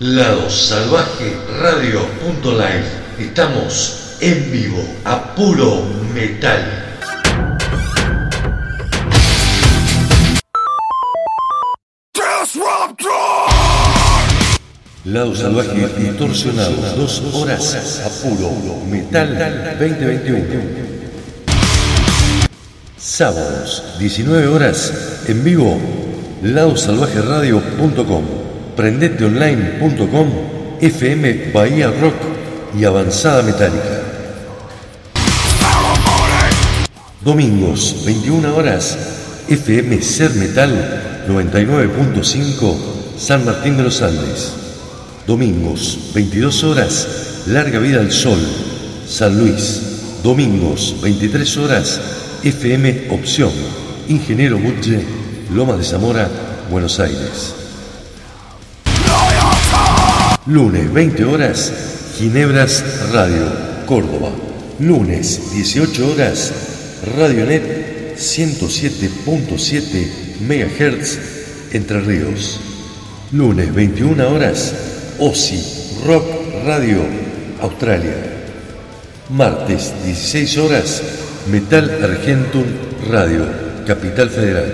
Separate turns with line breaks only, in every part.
Lado Salvaje Radio.live. Estamos en vivo a puro metal. Lado Salvaje distorsionado, dos horas a puro metal 2021. Sábados, 19 horas, en vivo, ladosalvajeradio.com, prendeteonline.com, FM Bahía Rock y Avanzada Metálica. Domingos, 21 horas, FM Ser Metal 99.5, San Martín de los Andes. Domingos, 22 horas, Larga Vida al Sol, San Luis. Domingos, 23 horas, FM Opción, Ingeniero Butche, Loma de Zamora, Buenos Aires. Lunes, 20 horas, Ginebras Radio, Córdoba. Lunes, 18 horas, Radionet 107.7 MHz, Entre Ríos. Lunes, 21 horas, OSI Rock Radio, Australia. Martes, 16 horas, Metal Argentum Radio, Capital Federal.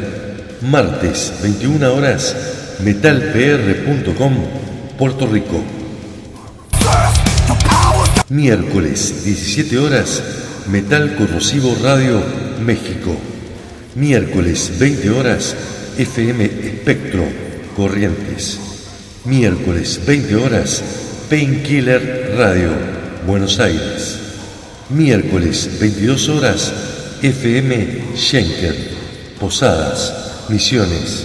Martes, 21 horas, metalpr.com, Puerto Rico. Miércoles, 17 horas, Metal Corrosivo Radio, México. Miércoles, 20 horas, FM Espectro, Corrientes. Miércoles, 20 horas, Painkiller Radio, Buenos Aires. Miércoles, 22 horas, FM Schenker, Posadas, Misiones.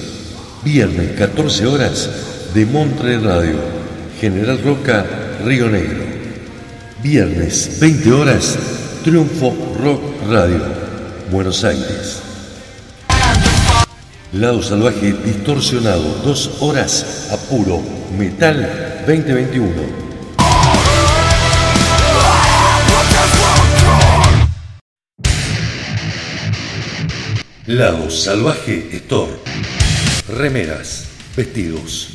Viernes, 14 horas, de Montre Radio, General Roca, Río Negro. Viernes, 20 horas, Triunfo Rock Radio, Buenos Aires. Lado Salvaje Distorsionado, dos horas a puro Metal 2021. Lado Salvaje Store. Remeras, vestidos,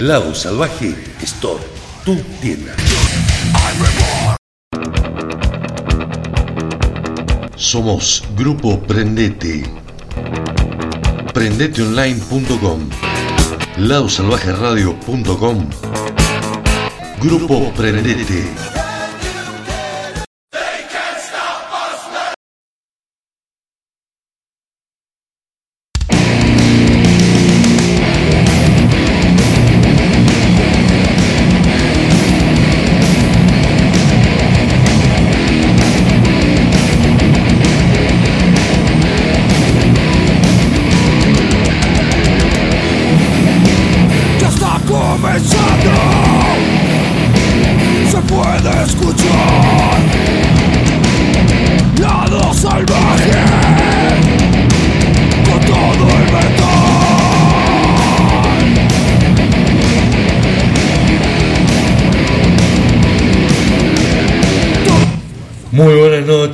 Lado Salvaje Store, tu tienda. Somos Grupo Prendete. Prendeteonline.com ladosalvajeradio.com Grupo Prendete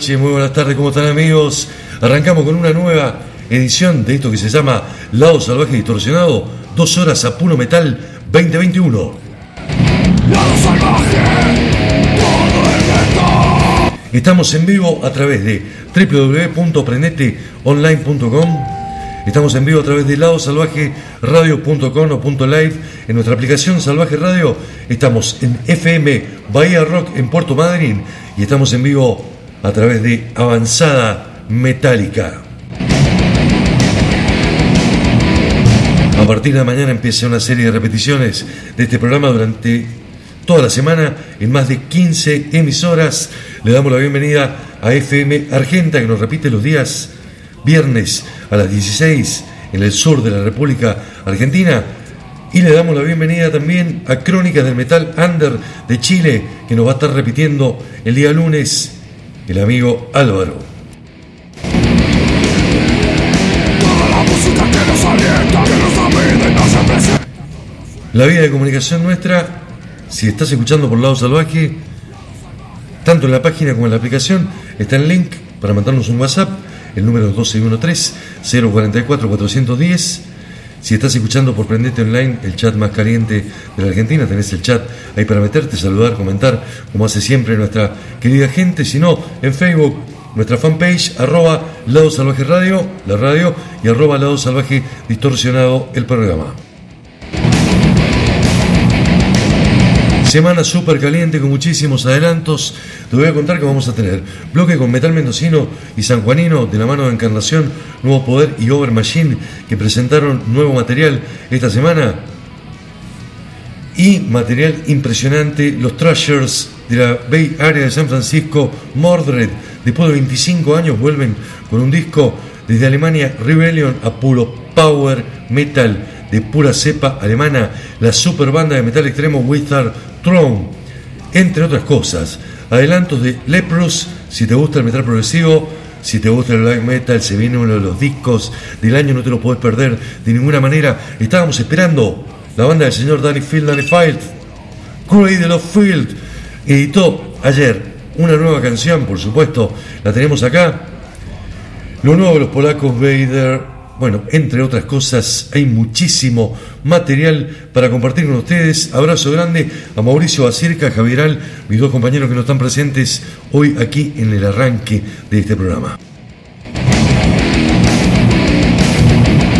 noches, muy buenas tardes, ¿cómo están amigos? Arrancamos con una nueva edición de esto que se llama Lado Salvaje Distorsionado, dos horas a puro metal 2021.
Lado salvaje Todo el metal
Estamos en vivo a través de www.prendeteonline.com Estamos en vivo a través de ladosalvajeradio.com o punto .live en nuestra aplicación Salvaje Radio. Estamos en FM Bahía Rock en Puerto Madryn y estamos en vivo a través de Avanzada Metálica. A partir de mañana empieza una serie de repeticiones de este programa durante toda la semana en más de 15 emisoras. Le damos la bienvenida a FM Argenta que nos repite los días viernes a las 16 en el sur de la República Argentina Y le damos la bienvenida también a Crónicas del Metal Under de Chile, que nos va a estar repitiendo el día lunes el amigo Álvaro. La vía de comunicación nuestra, si estás escuchando por Lado Salvaje, tanto en la página como en la aplicación, está el link para mandarnos un WhatsApp, el número es 1213-044-410. Si estás escuchando por Prendete Online, el chat más caliente de la Argentina, tenés el chat ahí para meterte, saludar, comentar, como hace siempre nuestra querida gente. Si no, en Facebook, nuestra fanpage, arroba Lado Salvaje Radio, la radio, y arroba Lado Salvaje Distorsionado, el programa. Semana súper caliente con muchísimos adelantos. Te voy a contar que vamos a tener bloque con Metal Mendocino y San Juanino de la mano de Encarnación, Nuevo Poder y Over Machine que presentaron nuevo material esta semana. Y material impresionante, los Trashers de la Bay Area de San Francisco, Mordred, después de 25 años vuelven con un disco desde Alemania, Rebellion a puro power metal de pura cepa alemana, la super banda de metal extremo Wizard Throne, entre otras cosas. Adelantos de Leprous, si te gusta el metal progresivo, si te gusta el black metal, se viene uno de los discos del año, no te lo puedes perder de ninguna manera. Estábamos esperando la banda del señor Danny Field, Danny Field, Cradle of Field, editó ayer una nueva canción, por supuesto, la tenemos acá. Lo nuevo de los polacos, Vader, bueno, entre otras cosas, hay muchísimo material para compartir con ustedes. Abrazo grande a Mauricio Acirca, a Javieral, mis dos compañeros que no están presentes hoy aquí en el arranque de este programa.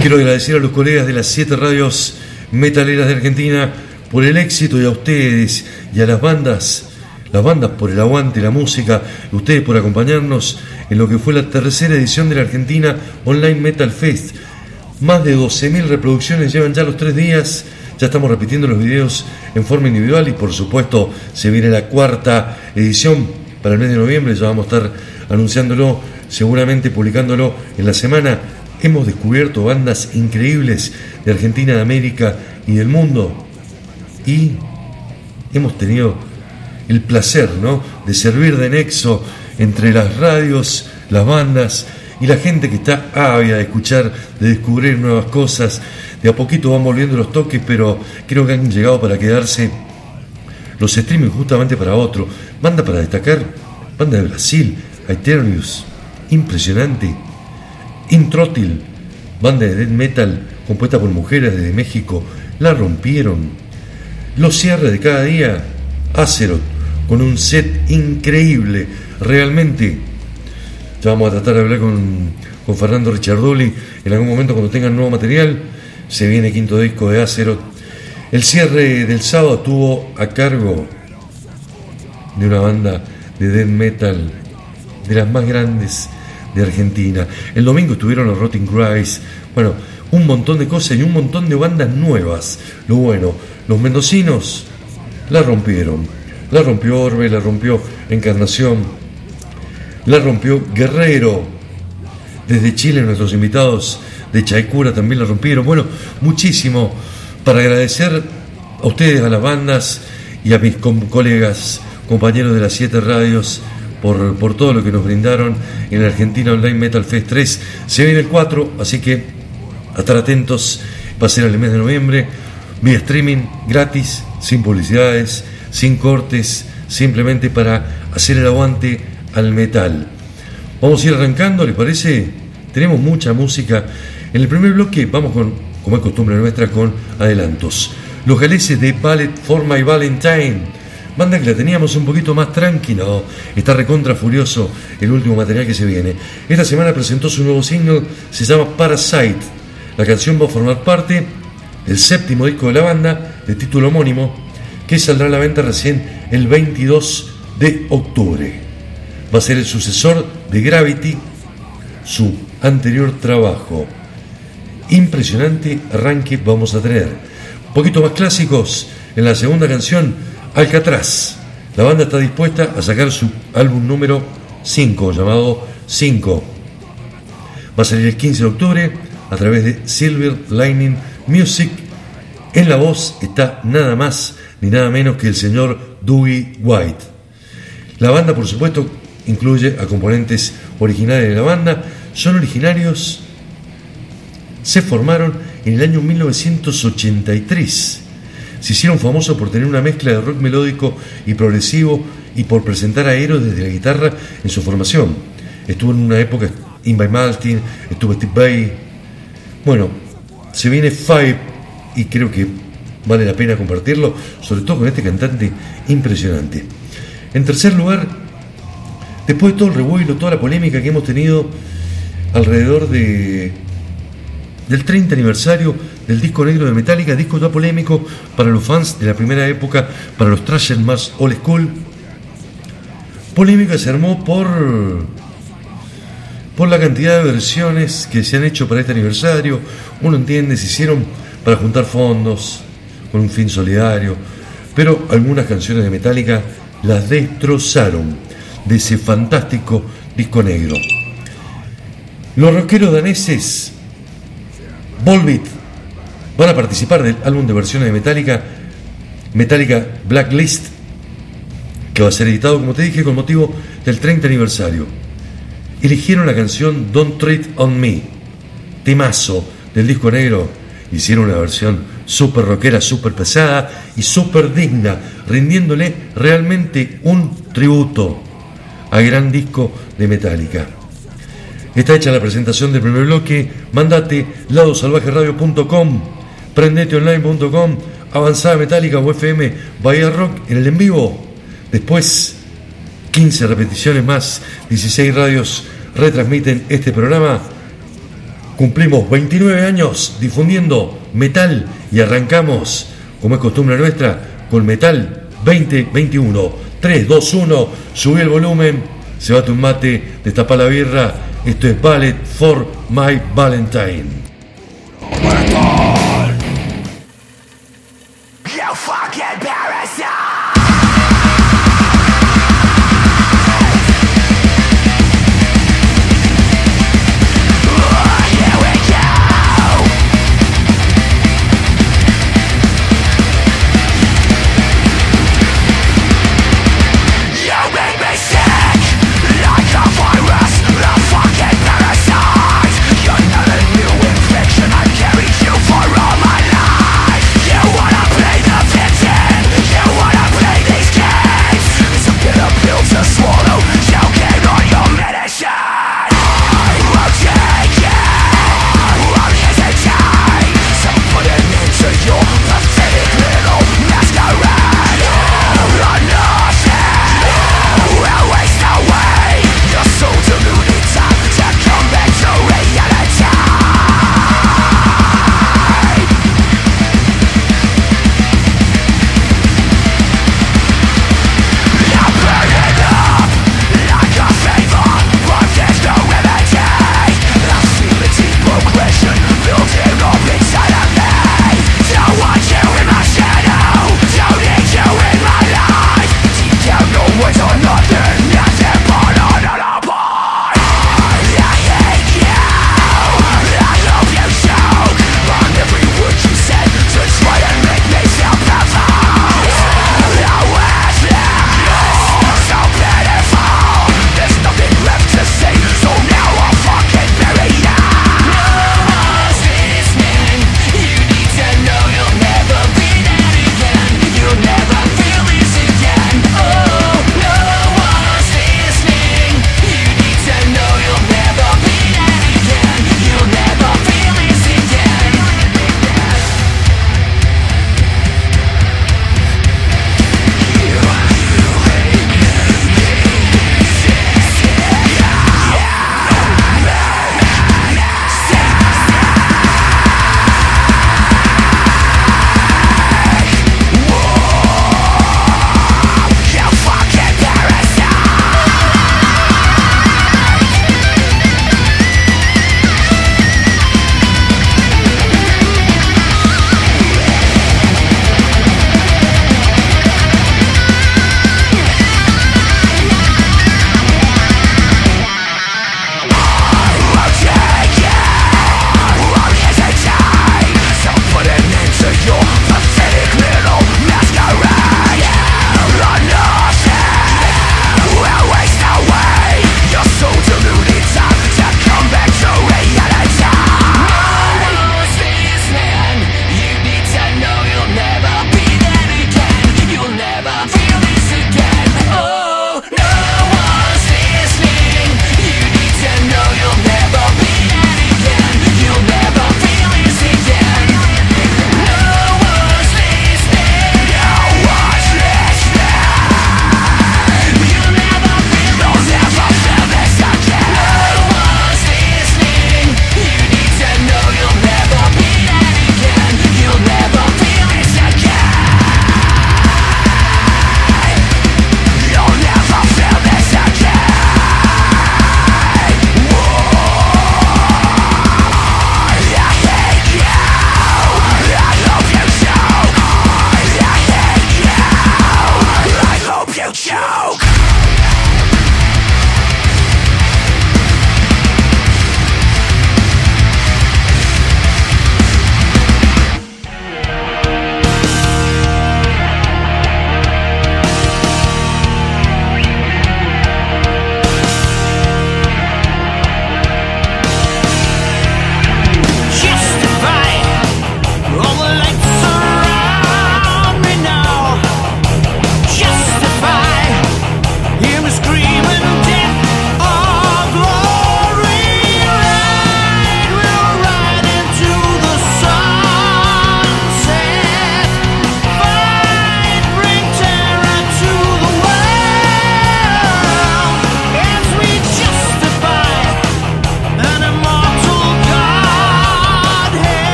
Quiero agradecer a los colegas de las siete radios metaleras de Argentina por el éxito y a ustedes y a las bandas, las bandas por el aguante, la música, ustedes por acompañarnos en lo que fue la tercera edición de la Argentina Online Metal Fest. Más de 12.000 reproducciones llevan ya los tres días. Ya estamos repitiendo los videos en forma individual y por supuesto se viene la cuarta edición para el mes de noviembre. Ya vamos a estar anunciándolo, seguramente publicándolo en la semana. Hemos descubierto bandas increíbles de Argentina, de América y del mundo. Y hemos tenido el placer ¿no? de servir de nexo entre las radios, las bandas y la gente que está ávida de escuchar, de descubrir nuevas cosas. De a poquito van volviendo los toques, pero creo que han llegado para quedarse los streaming justamente para otro. Banda para destacar, banda de Brasil, Aeternius, impresionante. Introtil, banda de death metal compuesta por mujeres desde México, la rompieron. Los cierres de cada día, Azeroth, con un set increíble realmente. Ya vamos a tratar de hablar con, con Fernando Richardoli en algún momento cuando tengan nuevo material. Se viene quinto disco de Azeroth. El cierre del sábado tuvo a cargo de una banda de death metal de las más grandes de Argentina. El domingo estuvieron los Rotting Cries. Bueno, un montón de cosas y un montón de bandas nuevas. Lo bueno, los mendocinos la rompieron. La rompió Orbe, la rompió Encarnación, la rompió Guerrero. Desde Chile nuestros invitados de Chaicura también la rompieron. Bueno, muchísimo para agradecer a ustedes, a las bandas y a mis colegas, compañeros de las siete radios por, por todo lo que nos brindaron en la Argentina Online Metal Fest 3. Se viene el 4, así que a estar atentos. Va a ser el mes de noviembre. Mi streaming gratis, sin publicidades, sin cortes, simplemente para hacer el aguante al metal. Vamos a ir arrancando, ¿les parece? Tenemos mucha música. En el primer bloque vamos con, como es costumbre nuestra, con adelantos. Los galeses de Ballet for My Valentine. Banda que la teníamos un poquito más tranquila. Está recontra furioso el último material que se viene. Esta semana presentó su nuevo single, se llama Parasite. La canción va a formar parte del séptimo disco de la banda, de título homónimo, que saldrá a la venta recién el 22 de octubre. Va a ser el sucesor de Gravity, su anterior trabajo. Impresionante arranque vamos a tener. Un poquito más clásicos en la segunda canción, Alcatraz. La banda está dispuesta a sacar su álbum número 5, llamado 5. Va a salir el 15 de octubre a través de Silver Lightning Music En la voz está nada más ni nada menos que el señor Dougie White. La banda, por supuesto, incluye a componentes originales de la banda, son originarios, se formaron en el año 1983. Se hicieron famosos por tener una mezcla de rock melódico y progresivo y por presentar a héroes desde la guitarra en su formación. Estuvo en una época by Martin, estuvo Steve Bay. Bueno, se viene Five y creo que vale la pena compartirlo, sobre todo con este cantante impresionante. En tercer lugar, después de todo el revuelo, toda la polémica que hemos tenido alrededor de del 30 aniversario del disco negro de Metallica, disco ya polémico para los fans de la primera época, para los trashers más old school. Polémica se armó por por la cantidad de versiones que se han hecho para este aniversario. Uno entiende, se hicieron para juntar fondos con un fin solidario, pero algunas canciones de Metallica las destrozaron de ese fantástico disco negro. Los rockeros daneses Volbeat van a participar del álbum de versiones de Metallica, Metallica Blacklist, que va a ser editado, como te dije, con motivo del 30 aniversario. Eligieron la canción Don't Treat on Me, temazo del disco negro. Hicieron una versión súper rockera, súper pesada y súper digna, rindiéndole realmente un tributo al gran disco de Metallica. Está hecha la presentación del primer bloque. Mandate ladosalvajeradio.com, prendeteonline.com, avanzada metálica o FM, Bahía Rock en el en vivo. Después, 15 repeticiones más, 16 radios retransmiten este programa. Cumplimos 29 años difundiendo metal y arrancamos, como es costumbre nuestra, con Metal 2021. 3, 2, 1, subí el volumen, se bate un mate, destapa la birra. Esto es Ballet for My Valentine.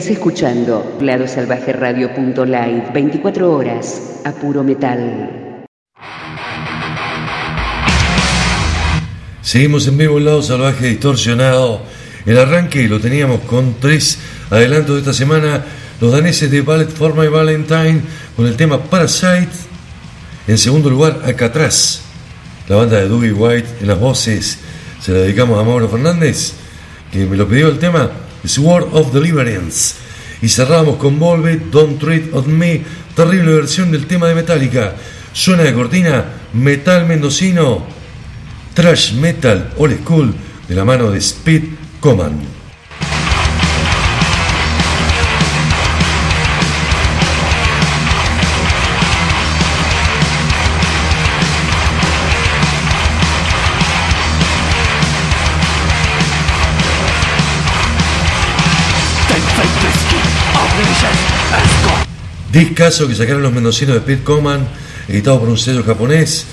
Estás escuchando ladosalvajeradio.live 24 horas a puro metal.
Seguimos en vivo lado salvaje distorsionado. El arranque lo teníamos con tres adelantos de esta semana. Los daneses de Ballet for My Valentine con el tema Parasite. En segundo lugar, Alcatraz. La banda de Dougie White en las voces. Se la dedicamos a Mauro Fernández, que me lo pidió el tema Sword of Deliverance. Y cerramos con Volve, Don't Treat on Me, terrible versión del tema de Metallica. Suena de cortina, metal mendocino, trash metal old school de la mano de Speed Command. Discaso que sacaron los mendocinos de Speed Command, editado por un sello japonés.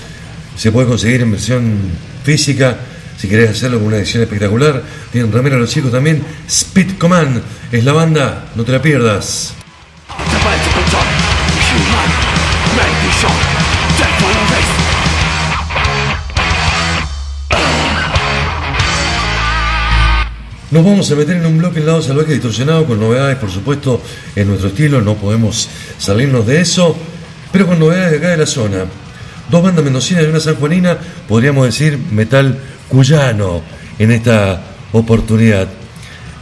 Se puede conseguir en versión física. Si querés hacerlo con una edición espectacular, tienen remera los chicos también. Speed Command es la banda, no te la pierdas. Nos vamos a meter en un bloque en lado salvaje distorsionado con novedades, por supuesto, en nuestro estilo, no podemos salirnos de eso, pero con novedades de acá de la zona. Dos bandas mendocinas y una sanjuanina, podríamos decir metal cuyano en esta oportunidad.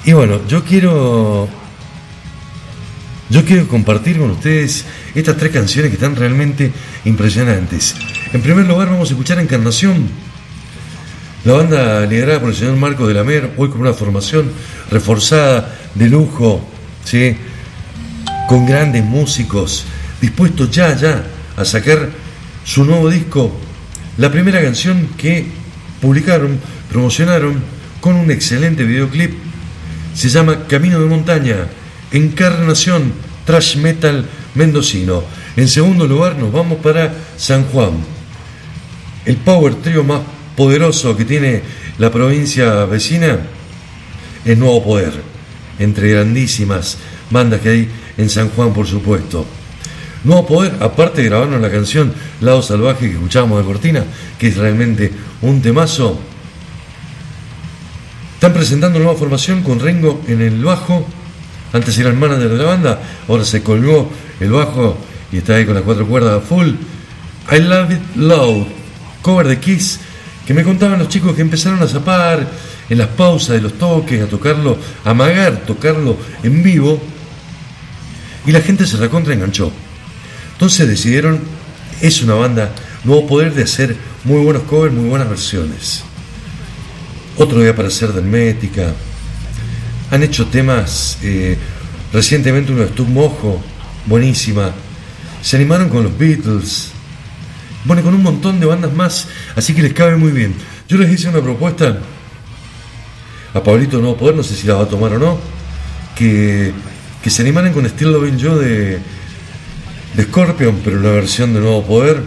Y bueno, yo quiero yo quiero compartir con ustedes estas tres canciones que están realmente impresionantes. En primer lugar vamos a escuchar Encarnación la banda liderada por el señor Marco de la Mer, hoy con una formación reforzada de lujo, ¿sí? con grandes músicos, dispuestos ya, ya a sacar su nuevo disco. La primera canción que publicaron, promocionaron con un excelente videoclip, se llama Camino de Montaña, Encarnación Trash Metal Mendocino. En segundo lugar nos vamos para San Juan, el power trio más poderoso que tiene la provincia vecina es Nuevo Poder, entre grandísimas bandas que hay en San Juan, por supuesto. Nuevo Poder, aparte de grabarnos la canción Lado Salvaje que escuchábamos de Cortina, que es realmente un temazo, están presentando nueva formación con Rengo en el bajo. Antes era el manager de la banda, ahora se colgó el bajo y está ahí con las cuatro cuerdas full. I Love It Loud, cover de Kiss que me contaban los chicos que empezaron a zapar en las pausas de los toques, a tocarlo, a amagar, tocarlo en vivo, y la gente se recontra enganchó. Entonces decidieron, es una banda, nuevo poder de hacer muy buenos covers, muy buenas versiones. Otro día para hacer Hermética. Han hecho temas, eh, recientemente uno de Stug Mojo, buenísima. Se animaron con los Beatles, bueno, con un montón de bandas más, así que les cabe muy bien. Yo les hice una propuesta a Pablito No Poder, no sé si la va a tomar o no, que, que se animaran con Still Loving Yo de, de Scorpion, pero la versión de Nuevo Poder,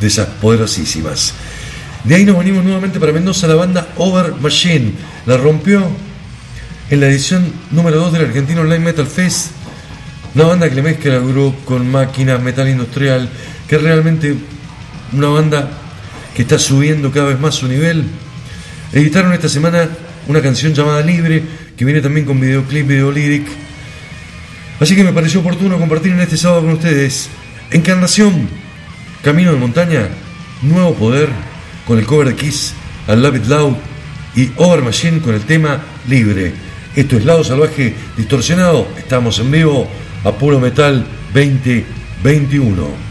de esas poderosísimas. De ahí nos venimos nuevamente para Mendoza, la banda Over Machine. La rompió en la edición número 2 del Argentino Online Metal Fest. Una banda que le mezcla el grupo con máquinas, metal industrial, que realmente una banda que está subiendo cada vez más su nivel. Editaron esta semana una canción llamada Libre, que viene también con videoclip, video lyric. Así que me pareció oportuno compartir en este sábado con ustedes Encarnación, Camino de Montaña, Nuevo Poder, con el cover de Kiss, I Love It Loud y Over Machine con el tema Libre. Esto es Lado Salvaje Distorsionado, estamos en vivo a Puro Metal 2021.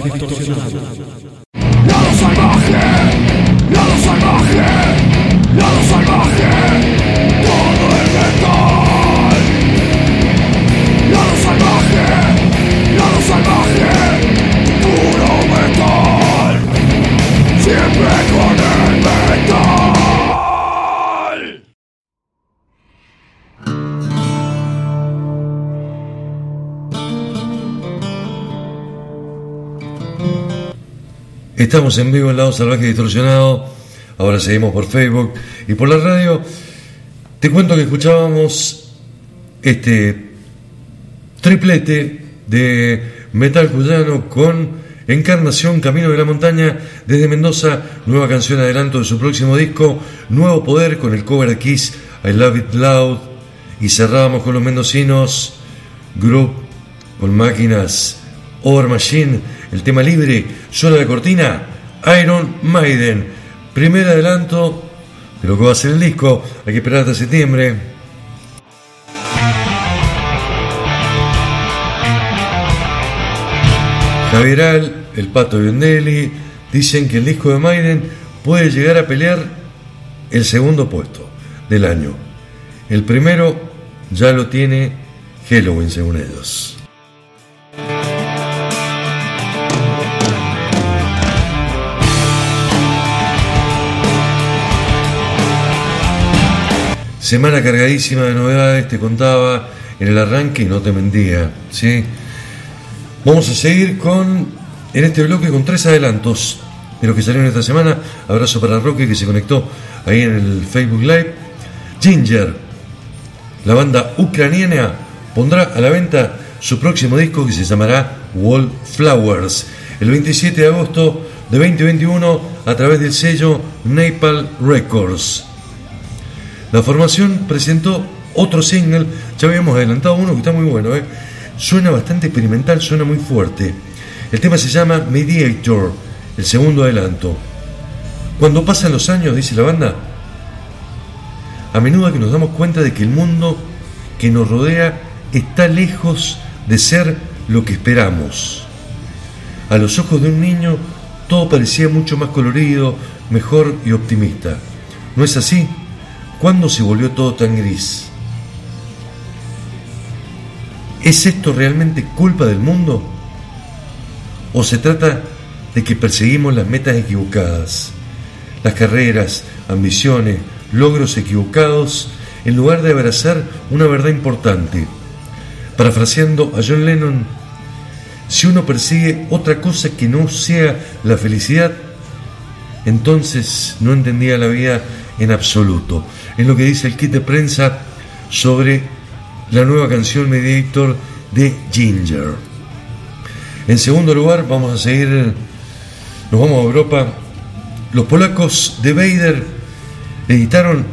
Factor Ciudadano.
Estamos en vivo en Lado Salvaje Distorsionado. Ahora seguimos por Facebook y por la radio. Te cuento que escuchábamos este triplete de metal cuyano con Encarnación Camino de la Montaña desde Mendoza, nueva canción adelanto de su próximo disco, Nuevo Poder con el cover de Kiss, I Love It Loud. Y cerrábamos con los mendocinos, Group con máquinas, Over Machine el tema libre, suena de cortina, Iron Maiden. Primer adelanto de lo que va a ser el disco, hay que esperar hasta septiembre. Javieral, el Pato Biondelli, dicen que el disco de Maiden puede llegar a pelear el segundo puesto del año. El primero ya lo tiene Halloween, según ellos. Semana cargadísima de novedades, te contaba en el arranque y no te mentía. ¿sí? Vamos a seguir con, en este bloque con tres adelantos de lo que salieron esta semana. Abrazo para Roque que se conectó ahí en el Facebook Live. Ginger, la banda ucraniana, pondrá a la venta su próximo disco que se llamará Wallflowers el 27 de agosto de 2021 a través del sello Napal Records. La formación presentó otro single, ya habíamos adelantado uno que está muy bueno, ¿eh? suena bastante experimental, suena muy fuerte. El tema se llama Mediator, el segundo adelanto. Cuando pasan los años, dice la banda, a menudo que nos damos cuenta de que el mundo que nos rodea está lejos de ser lo que esperamos. A los ojos de un niño todo parecía mucho más colorido, mejor y optimista. ¿No es así? ¿Cuándo se volvió todo tan gris? ¿Es esto realmente culpa del mundo? ¿O se trata de que perseguimos las metas equivocadas, las carreras, ambiciones, logros equivocados, en lugar de abrazar una verdad importante? Parafraseando a John Lennon, si uno persigue otra cosa que no sea la felicidad, entonces no entendía la vida en absoluto. Es lo que dice el kit de prensa sobre la nueva canción Mediator de Ginger. En segundo lugar, vamos a seguir, nos vamos a Europa. Los polacos de Vader editaron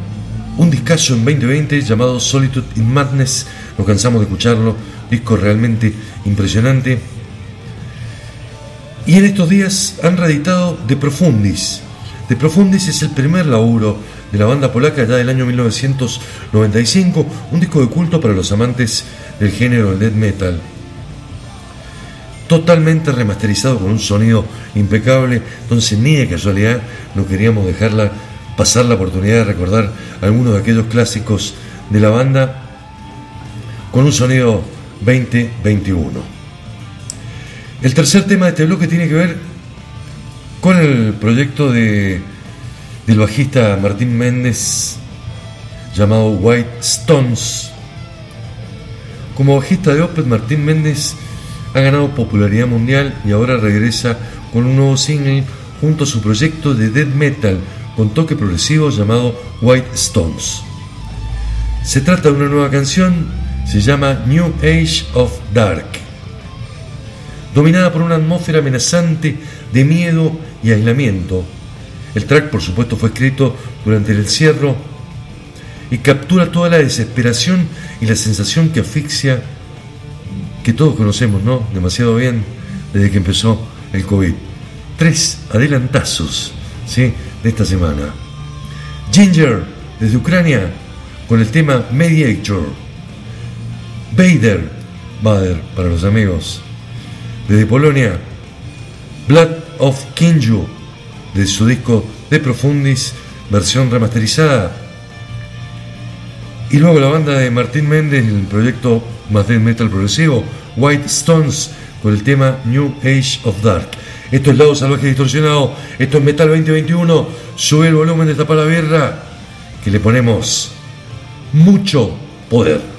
un discazo en 2020 llamado Solitude in Madness. Nos cansamos de escucharlo, disco realmente impresionante y en estos días han reeditado De Profundis. De Profundis es el primer laburo de la banda polaca ya del año 1995, un disco de culto para los amantes del género del death metal. Totalmente remasterizado con un sonido impecable, entonces ni de casualidad no queríamos dejarla pasar la oportunidad de recordar algunos de aquellos clásicos de la banda con un sonido 2021. El tercer tema de este bloque tiene que ver con el proyecto de, del bajista Martín Méndez llamado White Stones. Como bajista de Opeth, Martín Méndez ha ganado popularidad mundial y ahora regresa con un nuevo single junto a su proyecto de death metal con toque progresivo llamado White Stones. Se trata de una nueva canción, se llama New Age of Dark dominada por una atmósfera amenazante de miedo y aislamiento. El track, por supuesto, fue escrito durante el encierro y captura toda la desesperación y la sensación que asfixia, que todos conocemos, ¿no? Demasiado bien, desde que empezó el COVID. Tres adelantazos, ¿sí? De esta semana. Ginger, desde Ucrania, con el tema Mediator. Vader, Vader para los amigos desde Polonia, Blood of Kinju, de su disco De Profundis, versión remasterizada. Y luego la banda de Martín Méndez, el proyecto más de metal progresivo, White Stones, con el tema New Age of Dark. Esto es Lado Salvaje Distorsionado, esto es Metal 2021, sube el volumen de Tapa la que le ponemos mucho poder.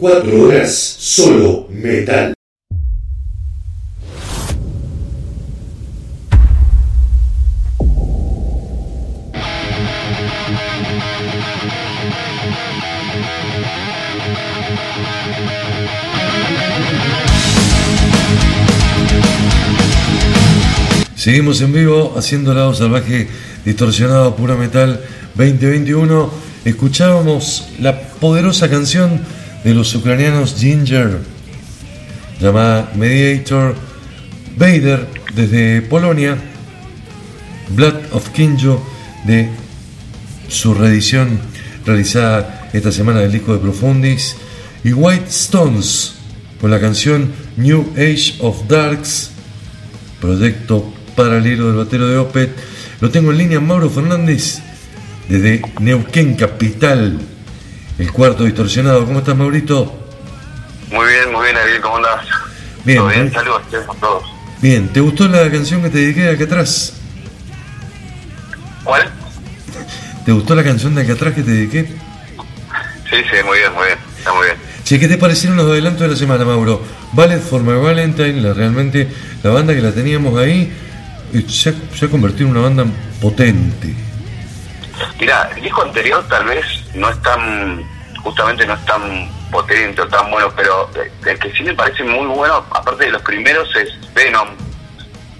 24 horas, solo metal. Seguimos en vivo haciendo Lado Salvaje distorsionado puro metal 2021. Escuchábamos la poderosa canción de los ucranianos Ginger llamada Mediator Vader desde Polonia, Blood of Kinjo de su reedición realizada esta semana del disco de Profundis y White Stones con la canción New Age of Darks, proyecto paralelo del batero de Opet. Lo tengo en línea Mauro Fernández desde Neuquén Capital, el cuarto distorsionado. ¿Cómo estás, Maurito?
Muy bien, muy bien, Ariel, ¿cómo andás?
Bien,
¿Todo bien? Saludos a todos.
Bien, ¿te gustó la canción que te dediqué de acá atrás?
¿Cuál?
¿Te gustó la canción de acá atrás que te dediqué?
Sí, sí, muy bien, muy bien, está muy bien.
Che, ¿qué te parecieron los adelantos de la semana, Mauro? Ballet for My Valentine, la, realmente la banda que la teníamos ahí, se ha, se ha convertido en una banda potente.
Mira, el disco anterior tal vez no es tan, justamente no es tan potente o tan bueno, pero el que sí me parece muy bueno, aparte de los primeros, es Venom,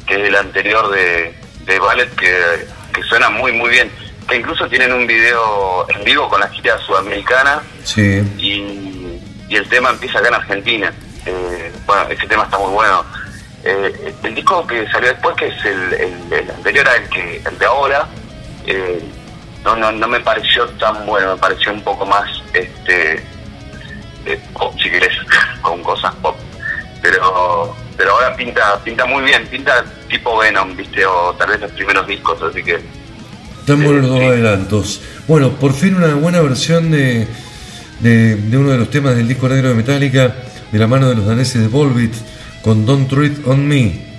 que es el anterior de, de Ballet, que, que suena muy, muy bien. Que incluso tienen un video en vivo con la gira sudamericana
Sí,
y, y el tema empieza acá en Argentina. Eh, bueno, ese tema está muy bueno. Eh, el disco que salió después, que es el, el- el anterior al que el de ahora, eh, no, no, no me pareció tan bueno, me pareció un poco más este eh, pop, si querés, con cosas pop. Pero pero ahora pinta pinta muy bien, pinta tipo Venom, viste, o tal vez los primeros discos, así que
están buenos los dos
Sí.
adelantos. Bueno, por fin una buena versión de, de, de uno de los temas del disco negro de Metallica, de la mano de los daneses de Volbeat, con Don't Treat on Me.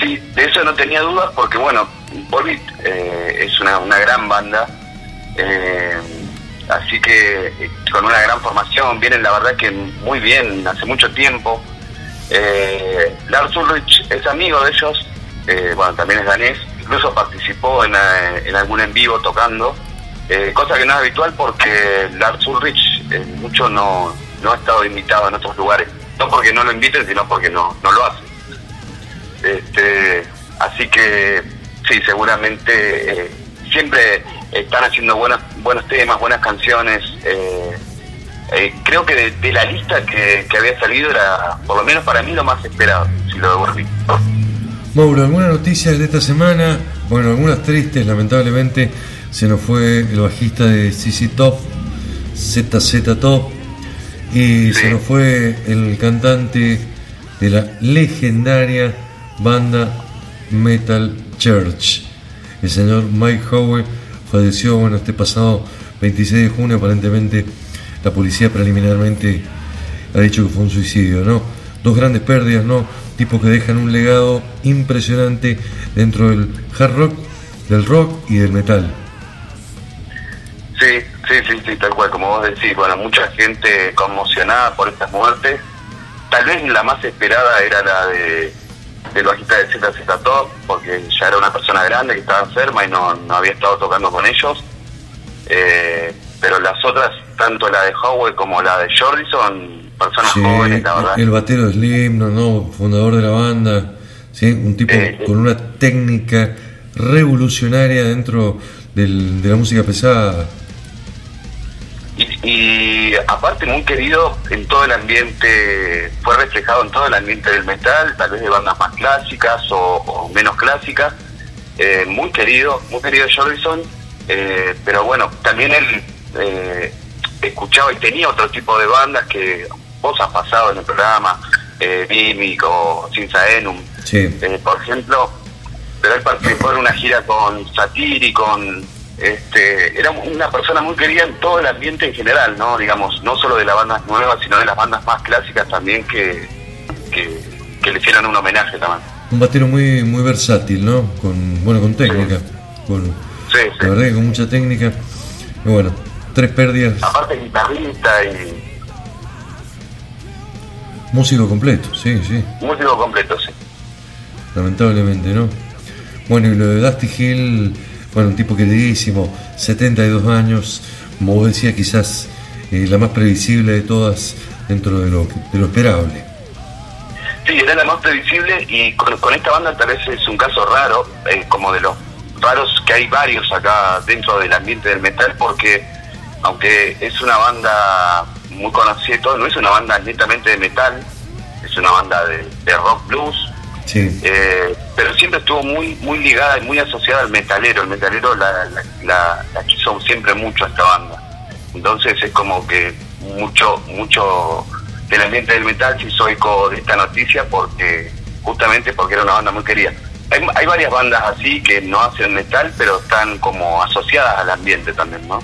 Sí, de eso no tenía dudas porque, bueno, Volbeat eh, es una, una gran banda, eh, así que eh, con una gran formación, vienen la verdad que muy bien, hace mucho tiempo. Eh, Lars Ulrich es amigo de ellos, bueno, también es danés, incluso participó en, en algún en vivo tocando, cosa que no es habitual porque Lars Ulrich mucho no, no ha estado invitado en otros lugares, no porque no lo inviten, sino porque no, no lo hacen. Este, así que sí, seguramente eh, siempre están haciendo buenos, buenos temas, buenas canciones. eh, eh, creo que de, de la lista que, que había salido era, por lo menos para mí, lo más esperado, si lo devolví.
Mauro, ¿algunas noticias de esta semana? Bueno, algunas tristes, lamentablemente. Se nos fue el bajista de CC Top, ZZ Top, y se nos fue el cantante de la legendaria banda Metal Church. El señor Mike Howe falleció bueno, este pasado 26 de junio, aparentemente la policía preliminarmente ha dicho que fue un suicidio, ¿no? Dos grandes pérdidas, ¿no? Tipos que dejan un legado impresionante dentro del hard rock, del rock y del metal.
Sí, sí, sí, sí, tal cual, como vos decís, bueno, mucha gente conmocionada por estas muertes. Tal vez la más esperada era la de, el bajista de ZZ Top, porque ya era una persona grande que estaba enferma y no, no había estado tocando con ellos. Eh, pero las otras, tanto la de Howard como la de Jordi, son personas
Sí,
jóvenes, la verdad.
el batero de Slim, no, no, fundador de la banda, ¿sí? un tipo
Eh,
con una técnica revolucionaria dentro del- de la música pesada.
Y, y aparte muy querido en todo el ambiente, fue reflejado en todo el ambiente del metal, tal vez de bandas más clásicas o, o menos clásicas. Eh, muy querido, muy querido Jordison, eh, pero bueno, también él eh, escuchaba y tenía otro tipo de bandas que vos has pasado en el programa, eh, Mimic o Sinsa Enum,
Sí,
eh, por ejemplo, pero él participó en una gira con Satiri, con este, era una persona muy querida en todo el ambiente en general, ¿no? Digamos, no solo de las bandas nuevas, sino de las bandas más clásicas también que, que, que le hicieron un homenaje también.
un batero muy muy versátil, ¿no? Con, bueno, con técnica. Con,
Sí, sí.
la verdad que con mucha técnica. Y bueno, tres pérdidas,
Aparte guitarrista y
músico completo, sí, sí,
músico completo, sí.
lamentablemente, ¿no? Bueno, y lo de Dusty Hill, bueno, un tipo queridísimo, 72 años, como vos decías, quizás eh, la más previsible de todas dentro de lo, de lo esperable.
Sí, era la más previsible y con, esta banda tal vez es un caso raro, eh, como de los raros que hay varios acá dentro del ambiente del metal, porque aunque es una banda muy conocida no es una banda netamente de metal, es una banda de rock blues,
Sí,
eh, pero siempre estuvo muy muy ligada y muy asociada al metalero. El metalero la, la, la- la quiso siempre mucho a esta banda. Entonces es como que mucho mucho del ambiente del metal se hizo eco de esta noticia porque justamente porque era una banda muy querida. Hay, hay varias bandas así que no hacen metal, pero están como asociadas al ambiente también, ¿no?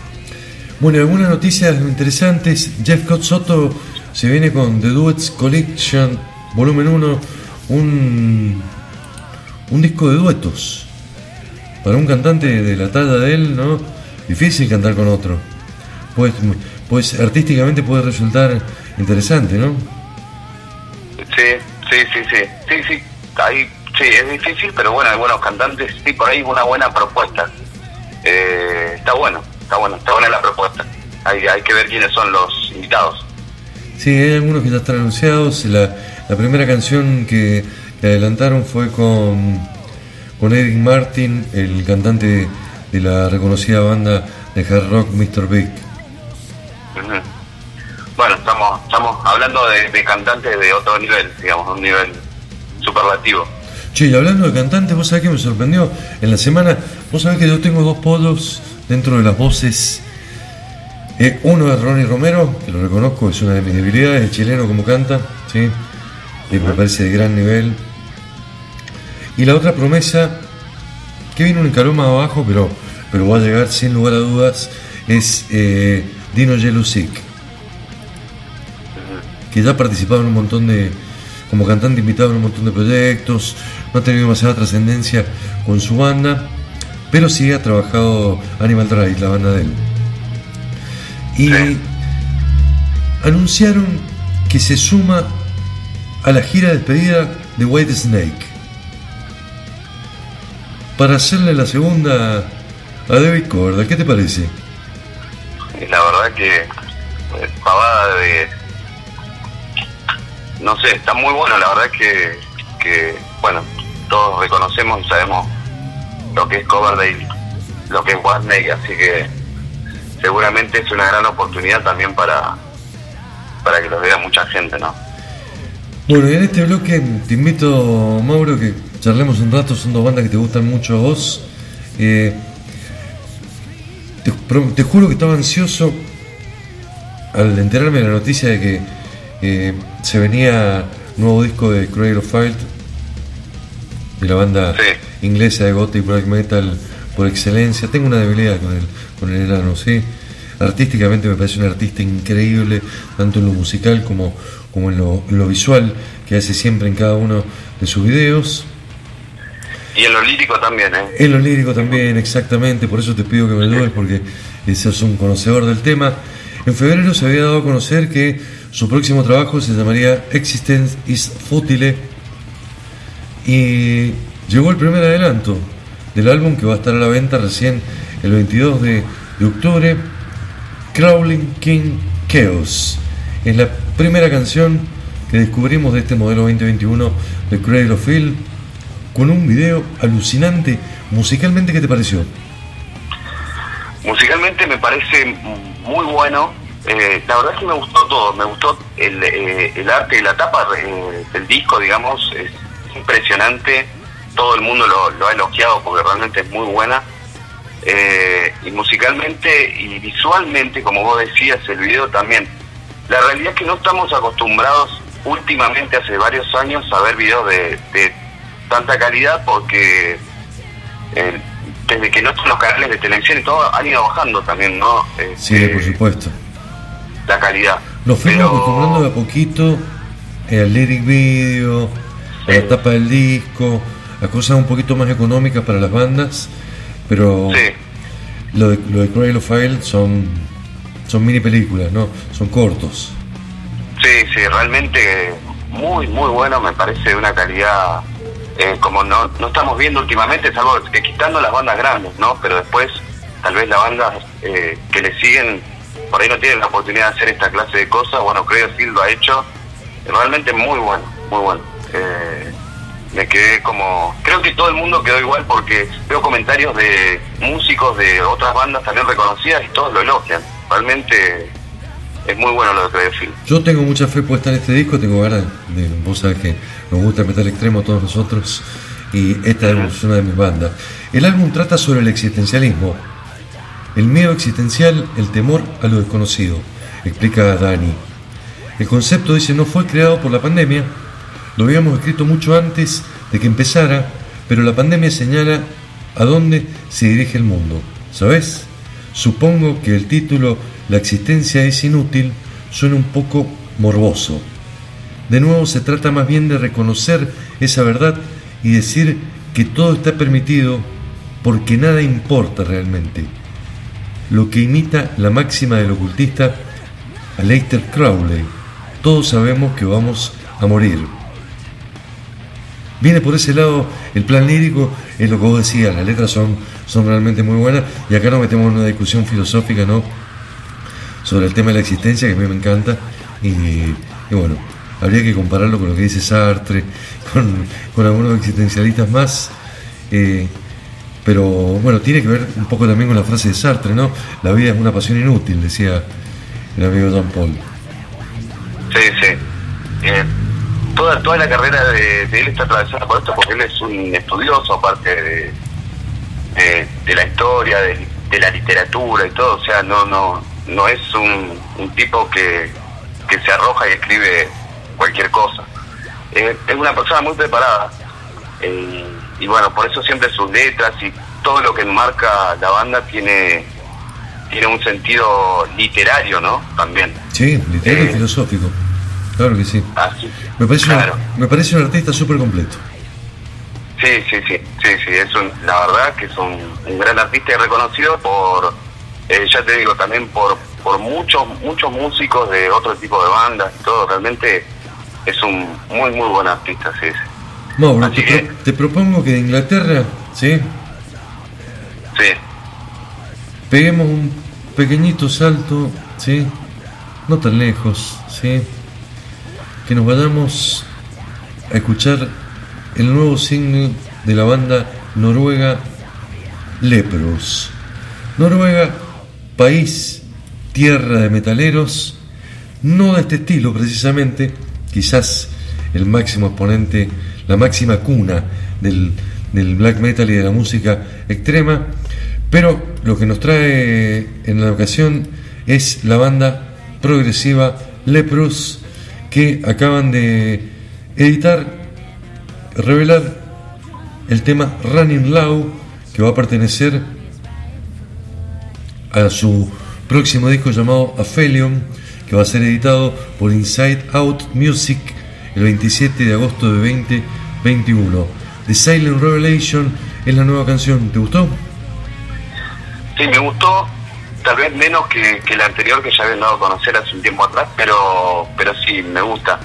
Bueno, algunas noticias interesantes. Jeff Scott Soto se viene con The Duets Collection, volumen 1, un, un disco de duetos. Para un cantante de la talla de él, ¿no? Difícil cantar con otro. Pues, pues artísticamente puede resultar interesante, ¿no?
Sí, sí, sí, sí, sí, sí, ahí, sí, es difícil, pero bueno, hay buenos cantantes, sí, por ahí una buena propuesta. Eh, está bueno, está bueno, está buena la propuesta. Hay, hay que ver quiénes son los invitados.
Sí, hay algunos que ya están anunciados. La, la primera canción que, que adelantaron fue con, con Eric Martin, el cantante de la reconocida banda de hard rock Mr. Big.
Bueno, estamos, estamos hablando de, de cantantes de otro nivel, digamos, un nivel superlativo.
Che, y hablando de cantantes, vos sabés que me sorprendió en la semana. Vos sabés que yo tengo dos polos dentro de las voces. Eh, uno es Ronnie Romero, que lo reconozco, es una de mis debilidades, el chileno como canta, ¿sí? Me parece de gran nivel. Y la otra promesa, que viene un escalón más abajo, pero, pero va a llegar sin lugar a dudas, es eh, Dino Jelusic, que ya ha participado en un montón de, como cantante invitado en un montón de proyectos, no ha tenido demasiada trascendencia con su banda, pero sí ha trabajado Animal Drive, la banda de él. Y anunciaron que se suma a la gira de despedida de White Snake para hacerle la segunda a David Corda. ¿Qué te parece?
La verdad que eh, pavada de no sé está muy bueno la verdad que que bueno todos reconocemos y sabemos lo que es Coverdale lo que es Whitney así que seguramente es una gran oportunidad también para para que los vea mucha gente no
Bueno, y en este bloque te invito, Mauro, que charlemos un rato. Son dos bandas que te gustan mucho a vos. Eh, te, juro que estaba ansioso al enterarme de la noticia de que eh, se venía nuevo disco de Cradle of Filed, de la banda
Sí.
inglesa de gothic black metal por excelencia. Tengo una debilidad con el, con el enano, sí. Artísticamente me parece un artista increíble, tanto en lo musical como, como en, lo, lo visual, que hace siempre en cada uno de sus videos.
y en lo lírico también eh
En lo lírico también, exactamente, por eso te pido que me ayudes, porque eh, sos un conocedor del tema. En febrero se había dado a conocer que su próximo trabajo se llamaría Existence is Futile, Y llegó el primer adelanto del álbum que va a estar a la venta recién el 22 de, de octubre, Crawling King Chaos. Es la primera canción que descubrimos de este modelo 2021 de Cradle of Filth con un video alucinante. Musicalmente, ¿qué te pareció?
Musicalmente me parece muy bueno. Eh, la verdad es que me gustó todo. Me gustó el, eh, arte y la tapa eh, del disco, digamos. Es impresionante. Todo el mundo lo, lo ha elogiado porque realmente es muy buena. Eh, y musicalmente y visualmente, como vos decías, el video también. La realidad es que no estamos acostumbrados últimamente, hace varios años, a ver videos de, de tanta calidad porque eh, desde que no están los canales de televisión y todo, han ido bajando también, ¿no?
Sí,
Este,
por supuesto.
La calidad.
Nos fuimos
Pero-
acostumbrando de a poquito eh, al lyric video, a la tapa del disco, a cosas un poquito más económicas para las bandas, pero
Sí,
lo de, lo de Cradle of Filth son, son mini películas, ¿no? Son cortos.
sí, sí, realmente muy, muy bueno, me parece de una calidad eh, como no, no estamos viendo últimamente, que quitando las bandas grandes, ¿no? Pero después, tal vez las bandas eh, que le siguen, por ahí no tienen la oportunidad de hacer esta clase de cosas, bueno, creo que lo ha hecho, realmente muy bueno, muy bueno. Eh, me quedé como, creo que todo el mundo quedó igual porque veo comentarios de músicos de otras bandas también reconocidas y todos lo elogian, realmente es muy bueno lo de Creo
Yo tengo mucha fe puesta en este disco, tengo ganas de. Vos sabés que nos gusta el metal extremo a todos nosotros, y esta es una de mis bandas. El álbum trata sobre el existencialismo, el miedo existencial, el temor a lo desconocido, explica Dani. El concepto, dice, no fue creado por la pandemia, lo habíamos escrito mucho antes de que empezara, pero la pandemia señala a dónde se dirige el mundo. ¿Sabes? Supongo que el título La existencia es inútil suena un poco morboso. De nuevo se trata más bien de reconocer esa verdad y decir que todo está permitido porque nada importa realmente. Lo que imita la máxima del ocultista Aleister Crowley. Todos sabemos que vamos a morir. Viene por ese lado el plan lírico, es lo que vos decías, las letras son, son realmente muy buenas y acá nos metemos en una discusión filosófica, ¿no? Sobre el tema de la existencia, que a mí me encanta y, bueno, habría que compararlo con lo que dice Sartre, con, con algunos existencialistas más, eh, pero bueno, tiene que ver un poco también con la frase de Sartre, ¿no? La vida es una pasión inútil, decía el amigo Jean Paul.
Sí, sí. Eh, toda, toda la carrera de, de él está atravesada por esto porque él es un estudioso aparte de, de, de la historia, de, de la literatura y todo. O sea, no no no es un, un tipo que, que se arroja y escribe cualquier cosa. Eh, es una persona muy preparada. Eh, y bueno, por eso siempre sus letras y todo lo que enmarca la banda tiene tiene un sentido literario, ¿no? También.
Sí, literario y
Eh.
filosófico, claro que sí.
Así.
Me parece, un- me parece un artista súper completo.
Sí, sí, sí, sí, sí, es un, la verdad que es un, un gran artista y reconocido por, eh, ya te digo, también por, por muchos, muchos músicos de otro tipo de bandas y todo, realmente es un muy, muy buen artista, sí, sí. Así
te,
que-
pro- te propongo que de Inglaterra, ¿sí?
Sí,
Peguemos un pequeñito salto, ¿sí? No tan lejos, ¿sí? Que nos vayamos a escuchar el nuevo single de la banda noruega Lepros. Noruega, país, tierra de metaleros, no de este estilo precisamente, quizás el máximo exponente, la máxima cuna del, del black metal y de la música extrema, pero lo que nos trae en la ocasión es la banda progresiva Leprous que acaban de editar, revelar el tema Running Low que va a pertenecer a su próximo disco llamado Aphelion, que va a ser editado por Inside Out Music el 27 de agosto de 2021. The Silent Revelation es la nueva canción. ¿Te gustó?
sí, me gustó, tal vez menos que, la anterior que ya habían dado a conocer hace un tiempo atrás, pero, pero sí, me gusta.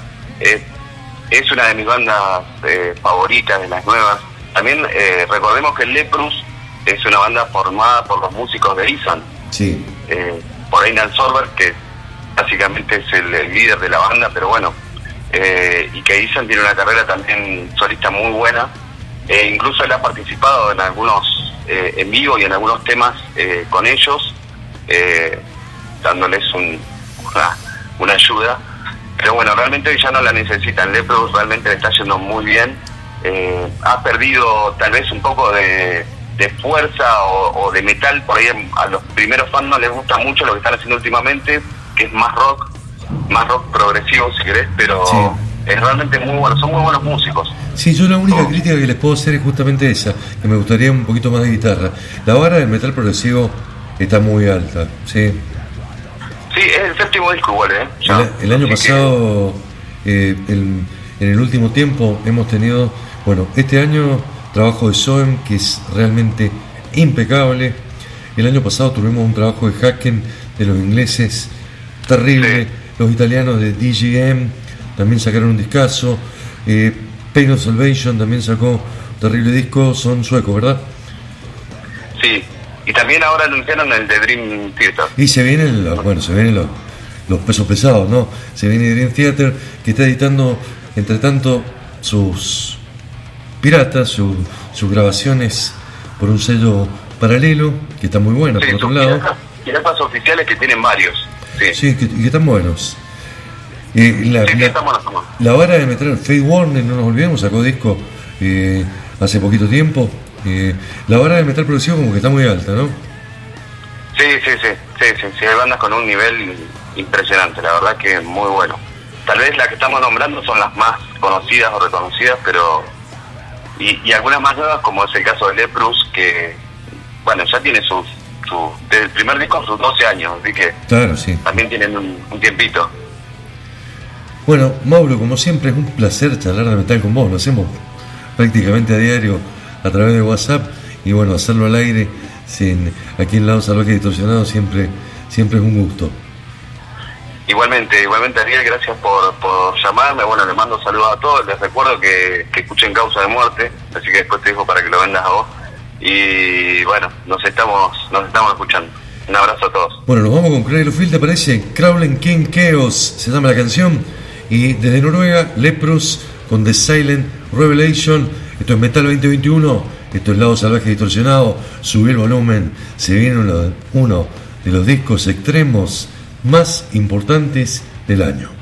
Es una de mis bandas eh, favoritas, de las nuevas. También eh, recordemos que Leprus es una banda formada por los músicos de Isan.
Sí.
Eh, por Einan Sorber, que básicamente es el, el líder de la banda, pero bueno, eh, y que Isan tiene una carrera también solista muy buena. E incluso él ha participado en algunos eh, en vivo y en algunos temas eh, con ellos, dándoles un, una, una ayuda. Pero bueno, realmente ya no la necesitan. Lepros realmente le está yendo muy bien. Eh, ha perdido tal vez un poco de, de fuerza o, o de metal. Por ahí a los primeros fans no les gusta mucho lo que están haciendo últimamente, que es más rock, más rock progresivo si querés, pero
Sí.
es realmente muy bueno. Son muy buenos músicos.
Sí, yo la única
Oh.
crítica que les puedo hacer es justamente esa, que me gustaría un poquito más de guitarra. La vara del metal progresivo está muy alta, sí.
Sí, es el séptimo disco igual, ¿eh? Ya.
El, el año
Así que-
pasado, eh, el- en el último tiempo, hemos tenido, bueno, este año trabajo de Soem, que es realmente impecable. El año pasado tuvimos un trabajo de Hacken de los ingleses terrible.
Sí.
Los italianos de DGM también sacaron un discazo. Eh, Pain of Salvation también sacó un terrible disco. Son suecos, ¿verdad?
Y también ahora anunciaron el de Dream Theater.
Y se vienen los, bueno, se vienen los, los pesos pesados, ¿no? Se viene Dream Theater que está editando, entre tanto, sus piratas, su- sus grabaciones por un sello paralelo, que está muy bueno,
Sí,
por otro lado.
piratas, piratas oficiales que tienen varios. Sí, sí,
que, que están buenos. Eh, la,
sí,
la- la vara de meter Fade Warner, no nos olvidemos, sacó disco eh, hace poquito tiempo. Eh, la vara de metal progresivo como que está muy alta, ¿no?
Sí, sí, sí, sí, sí, sí, hay bandas con un nivel impresionante, la verdad que muy bueno. Tal vez las que estamos nombrando son las más conocidas o reconocidas, pero... Y, y algunas más nuevas, como es el caso de Leprus, que, bueno, ya tiene sus... Su, desde el primer disco sus 12 años, así que
Claro, sí.
también tienen un, un tiempito.
Bueno, Mauro, como siempre es un placer charlar de metal con vos, lo hacemos prácticamente a diario a través de WhatsApp y bueno, hacerlo al aire sin aquí en Lado Salvaje Distorsionado siempre, siempre es un gusto.
Igualmente, igualmente Ariel, gracias por, por llamarme. Bueno, les mando saludos a todos. Les recuerdo que, que escuchen Causa de Muerte, así que después te dejo para que lo vendas a vos. Y bueno, nos estamos, nos estamos escuchando. Un abrazo a todos.
Bueno, nos vamos con Cradle of Filth, ¿te parece? Crawling King Chaos se llama la canción. Y desde Noruega, Leprous con The Silent Revelation. Esto es Metal 2021. Esto es Lado Salvaje Distorsionado. Subí el volumen. Se viene uno, uno de los discos extremos más importantes del año.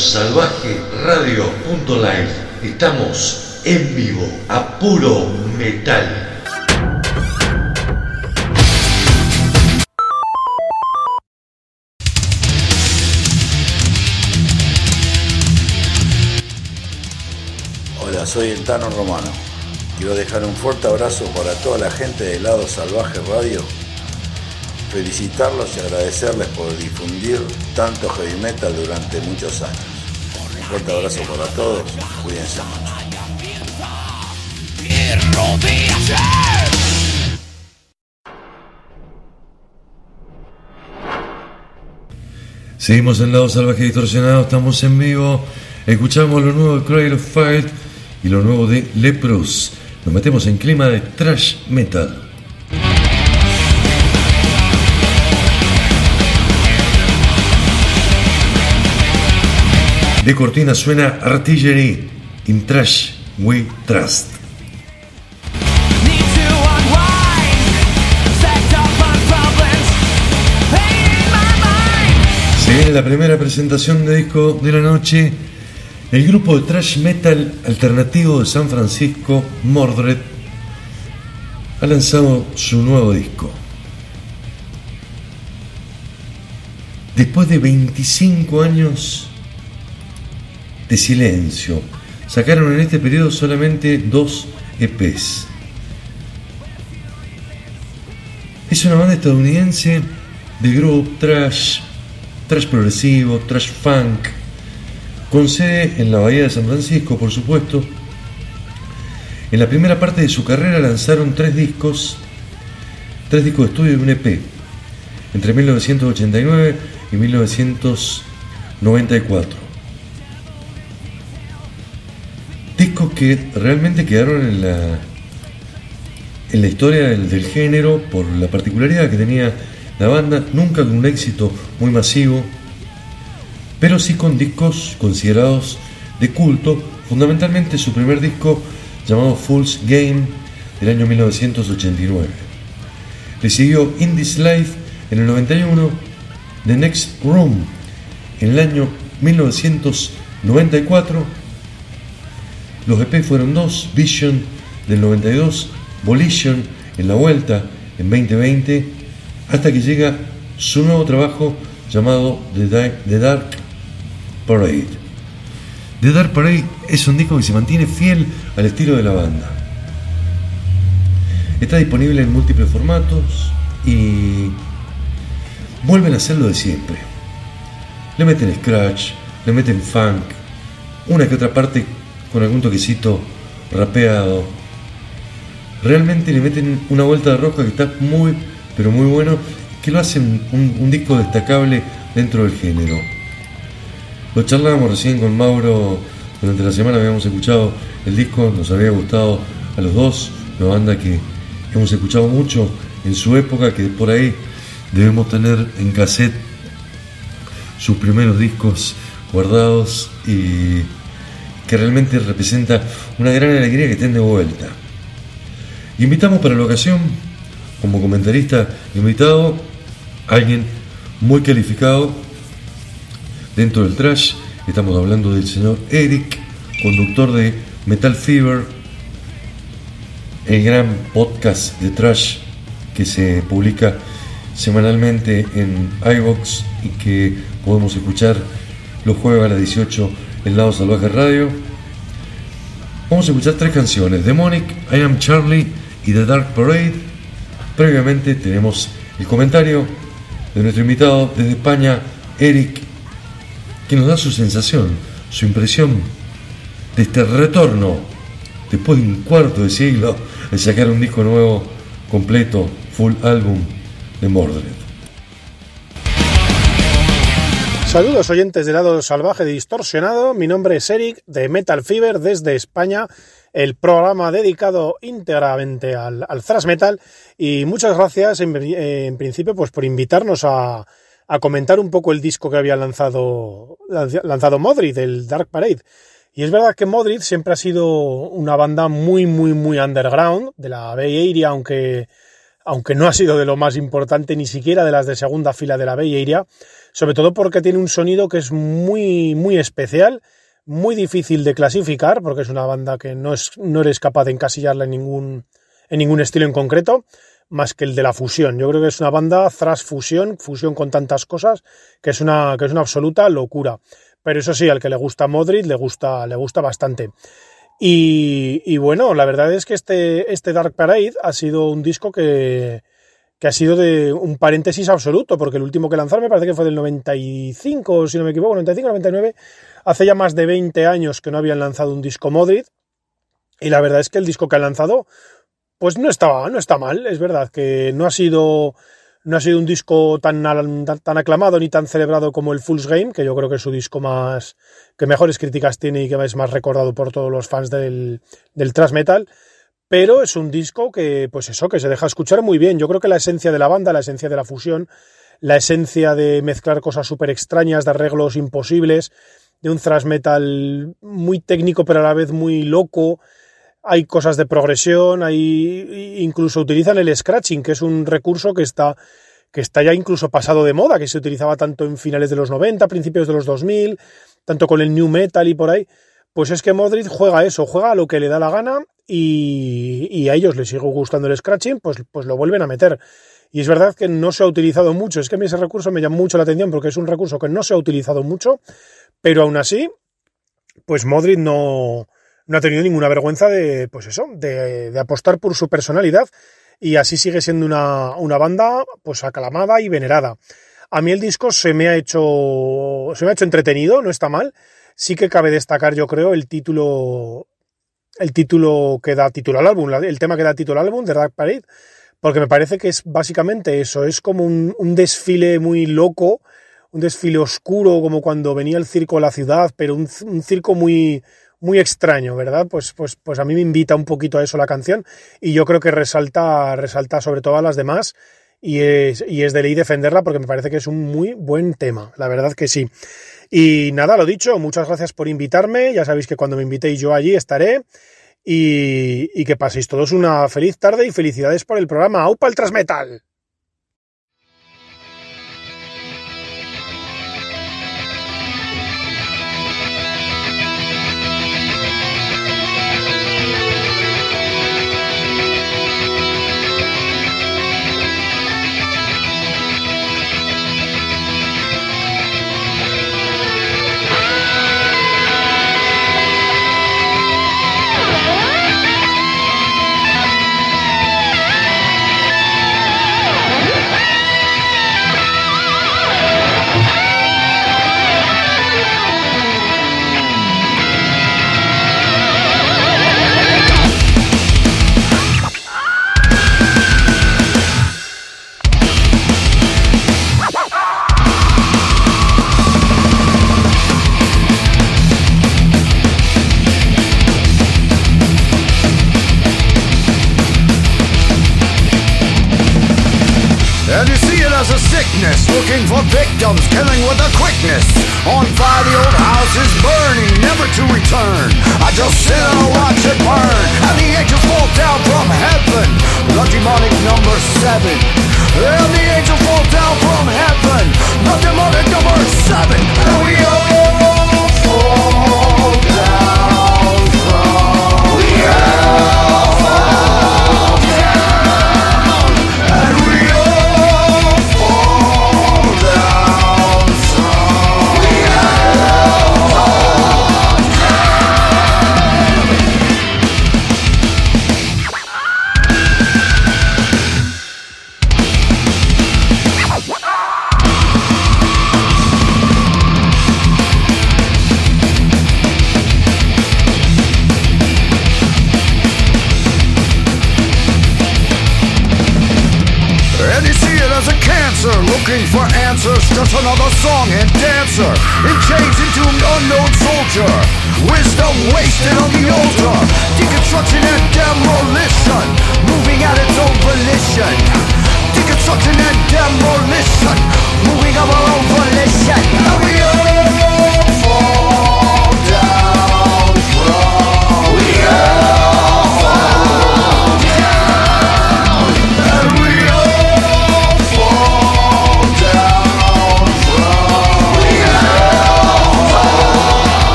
Salvaje Radio.live. Estamos en vivo a puro metal.
Hola, soy el Tano Romano. Quiero dejar un fuerte abrazo para toda la gente de Lado Salvaje Radio. Felicitarlos y agradecerles por difundir tanto heavy metal durante muchos años. Fuerte abrazo para todos. Cuídense.
Seguimos en Lado Salvaje Distorsionado, estamos en vivo. Escuchamos lo nuevo de Cradle of Fight y lo nuevo de Lepros. Nos metemos en clima de trash metal. De cortina suena Artillery in Trash We Trust. Se viene la primera presentación de disco de la noche. El grupo de thrash metal alternativo de San Francisco, Mordred, ha lanzado su nuevo disco. Después de 25 años de silencio, sacaron en este periodo solamente dos EPs. Es una banda estadounidense de groove trash, trash progresivo, trash funk, con sede en la Bahía de San Francisco, por supuesto. En la primera parte de su carrera lanzaron tres discos, tres discos de estudio y un EP, entre 1989 y 1994. Que realmente quedaron en la, en la historia del, género por la particularidad que tenía la banda, nunca con un éxito muy masivo, pero sí con discos considerados de culto. Fundamentalmente su primer disco llamado Fool's Game del año 1989. Le siguió In This Life en el 91, The Next Room en el año 1994. Los EP fueron dos, Vision del 92, Volition en la vuelta en 2020, hasta que llega su nuevo trabajo llamado The Dark, Parade. The Dark Parade es un disco que se mantiene fiel al estilo de la banda. Está disponible en múltiples formatos y vuelven a hacer lo de siempre. Le meten scratch, le meten funk, una que otra parte con algún toquecito rapeado. Realmente le meten una vuelta de roca que está muy, pero muy bueno, que lo hacen un, un disco destacable dentro del género. Lo charlábamos recién con Mauro durante la semana, habíamos escuchado el disco, nos había gustado a los dos, una banda que hemos escuchado mucho en su época, que por ahí debemos tener en cassette sus primeros discos guardados y que realmente representa una gran alegría que estén de vuelta. Invitamos para la ocasión, como comentarista invitado, a alguien muy calificado dentro del trash. Estamos hablando del señor Eric, conductor de Metal Fever, el gran podcast de trash que se publica semanalmente en iVox y que podemos escuchar los jueves a las 18 en Lado Salvaje Radio. Vamos a escuchar tres canciones: Demonic, I Am Charlie y The Dark Parade. Previamente tenemos el comentario de nuestro invitado desde España, Eric, que nos da su sensación, su impresión de este retorno después de un cuarto de siglo de sacar un disco nuevo, completo, full álbum de Mordred.
Saludos oyentes del lado salvaje distorsionado, mi nombre es Eric de Metal Fever desde España, el programa dedicado íntegramente al, al thrash metal. Y muchas gracias en, en principio pues por invitarnos a, a, comentar un poco el disco que había lanzado, lanzado Modrid, el Dark Parade. Y es verdad que Modrid siempre ha sido una banda muy, muy, muy underground de la Bay Area, aunque, aunque no ha sido de lo más importante ni siquiera de las de segunda fila de la Bay Area sobre todo porque tiene un sonido que es muy, muy especial, muy difícil de clasificar, porque es una banda que no, es, no eres capaz de encasillarla en ningún, en ningún estilo en concreto, más que el de la fusión. Yo creo que es una banda thrash fusión, fusión con tantas cosas, que es una, que es una absoluta locura. Pero eso sí, al que le gusta Modric le gusta, le gusta bastante. Y, y bueno, la verdad es que este, este Dark Parade ha sido un disco que, que ha sido de un paréntesis absoluto, porque el último que lanzaron me parece que fue del 95, si no me equivoco, 95, 99, hace ya más de 20 años que no habían lanzado un disco Modric, y la verdad es que el disco que han lanzado, pues no estaba, no está mal, es verdad que no ha sido, no ha sido un disco tan, tan aclamado ni tan celebrado como el Fool's Game, que yo creo que es su disco más, que mejores críticas tiene y que es más recordado por todos los fans del, del thrash metal, pero es un disco que, pues eso, que se deja escuchar muy bien. Yo creo que la esencia de la banda, la esencia de la fusión, la esencia de mezclar cosas súper extrañas, de arreglos imposibles, de un thrash metal muy técnico pero a la vez muy loco. Hay cosas de progresión, hay incluso utilizan el scratching, que es un recurso que está que está ya incluso pasado de moda, que se utilizaba tanto en finales de los 90, principios de los 2000, tanto con el new metal y por ahí. Pues es que Modric juega eso, juega a lo que le da la gana y, a ellos les sigue gustando el scratching, pues, pues lo vuelven a meter. Y es verdad que no se ha utilizado mucho, es que a mí ese recurso me llama mucho la atención porque es un recurso que no se ha utilizado mucho, pero aún así, pues Modric no, no ha tenido ninguna vergüenza de, pues eso, de, de apostar por su personalidad y así sigue siendo una, una banda pues aclamada y venerada. A mí el disco se me ha hecho, se me ha hecho entretenido, no está mal. Sí que cabe destacar, yo creo, el título, el título que da título al álbum, el tema que da título al álbum, de Dark Parade, porque me parece que es básicamente eso, es como un, un desfile muy loco, un desfile oscuro, como cuando venía el circo a la ciudad, pero un, un circo muy, muy extraño, ¿verdad? Pues, pues, pues a mí me invita un poquito a eso la canción y yo creo que resalta, resalta sobre todo a las demás y es, y es de ley defenderla porque me parece que es un muy buen tema, la verdad que sí. Y nada, lo dicho, muchas gracias por invitarme. Ya sabéis que cuando me invitéis yo allí estaré. Y, y que paséis todos una feliz tarde y felicidades por el programa. ¡Aupa el Transmetal!
of victims, killing with a quickness. On fire, the old house is burning, never to return. I just sit and watch it burn, and the angels fall down from heaven. The demonic number seven. And the angels fall down from heaven. The demonic number seven. And we are. just another song and dancer In chains into an unknown soldier. Wisdom wasted on the altar. Deconstruction and demolition. Moving at its own volition. Deconstruction and demolition. Moving of our own volition.
Are we
all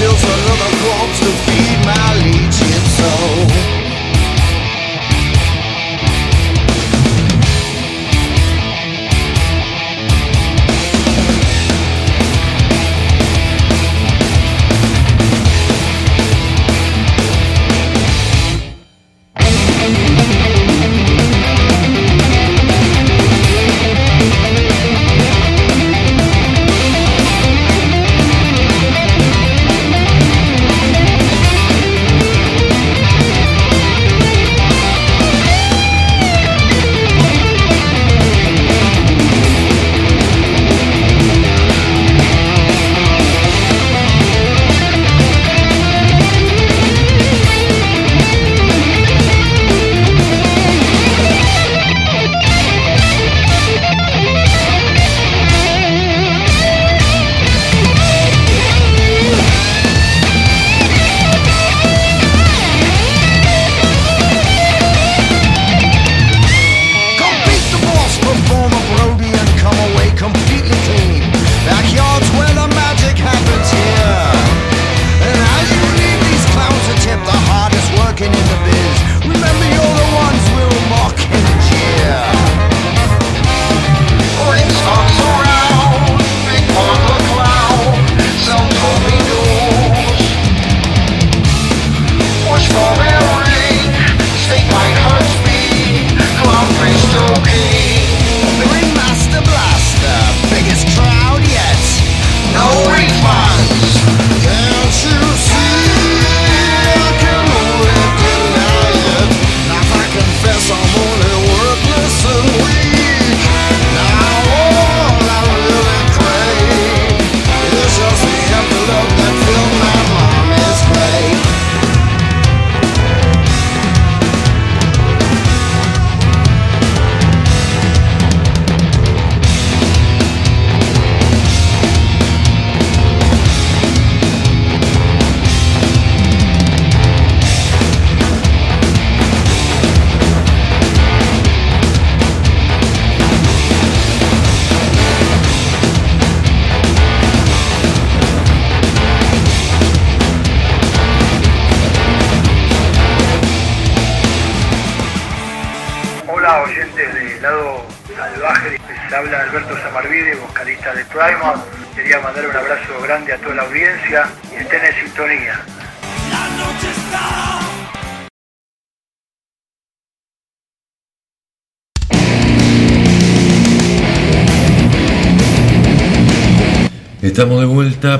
angels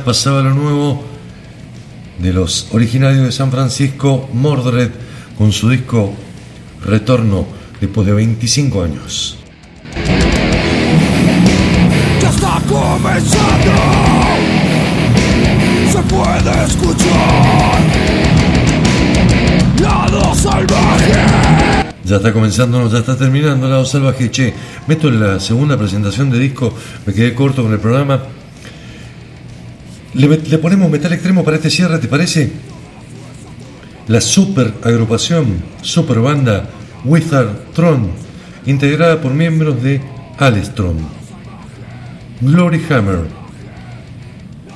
pasaba lo nuevo de los originarios de San Francisco, Mordred, con su disco Retorno después de 25 años.
Ya está comenzando. Se puede escuchar. Lado salvaje.
Ya está comenzando, no, ya está terminando Lado Salvaje. Che, meto en la segunda presentación de disco, me quedé corto con el programa. Le, ponemos metal extremo para este cierre, ¿te parece? La super agrupación, super banda Wizard Tron, integrada por miembros de Alestron, Glory Hammer,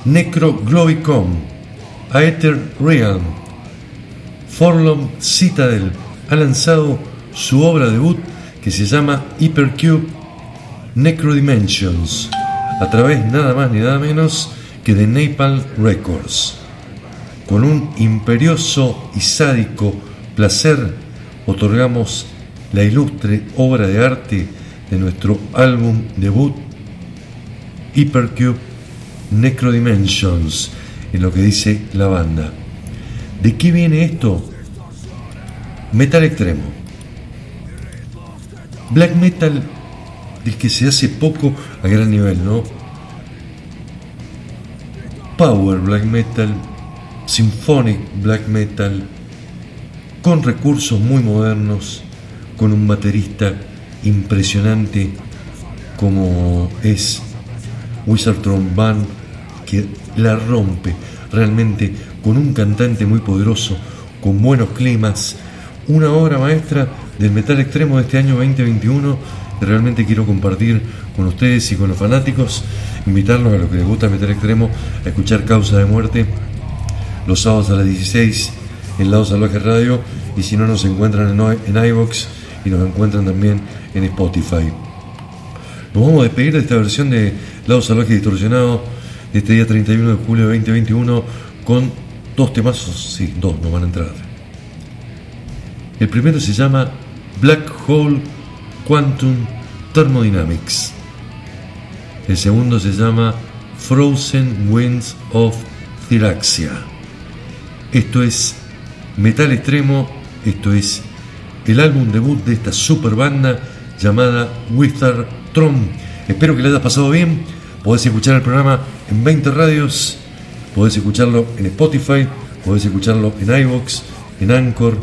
Necro Globicon, Aether Realm, Forlom Citadel ha lanzado su obra debut que se llama Hypercube Necrodimensions a través nada más ni nada menos que de Napalm Records. Con un imperioso y sádico placer otorgamos la ilustre obra de arte de nuestro álbum debut Hypercube Necrodimensions en lo que dice la banda. ¿De qué viene esto? Metal extremo. Black metal del que se hace poco a gran nivel, ¿no? Power black metal, symphonic black metal, con recursos muy modernos, con un baterista impresionante como es Wizard Tron Band, que la rompe realmente con un cantante muy poderoso, con buenos climas, una obra maestra del metal extremo de este año 2021 que realmente quiero compartir con ustedes y con los fanáticos, invitarlos a los que les gusta metal extremo a escuchar Causa de Muerte los sábados a las 16 en Lado Salvaje Radio y si no nos encuentran en, en iVox y nos encuentran también en Spotify. Nos vamos a despedir de esta versión de Lado Salvaje Distorsionado de este día 31 de julio de 2021 con dos temazos, sí, dos nos van a entrar. El primero se llama Black Hole Quantum Thermodynamics. El segundo se llama Frozen Winds of Thylaxia. Esto es Metal Extremo, esto es el álbum debut de esta super banda llamada Wizard Tron. Espero que le hayas pasado bien. Podés escuchar el programa en 20 radios, podés escucharlo en Spotify, podés escucharlo en iVoox, en Anchor.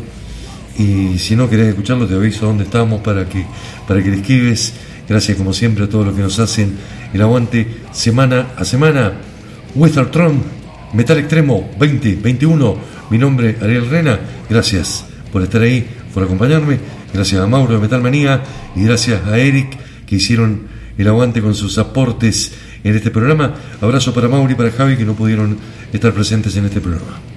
Y si no querés escucharlo, te aviso dónde estamos para que, para que le escribes. Gracias como siempre a todos los que nos hacen el aguante semana a semana. Wizard Tron, Metal Extremo 2021. Mi nombre Ariel Rena. Gracias por estar ahí, por acompañarme. Gracias a Mauro de Metal Manía y gracias a Eric que hicieron el aguante con sus aportes en este programa. Abrazo para Mauro y para Javi que no pudieron estar presentes en este programa.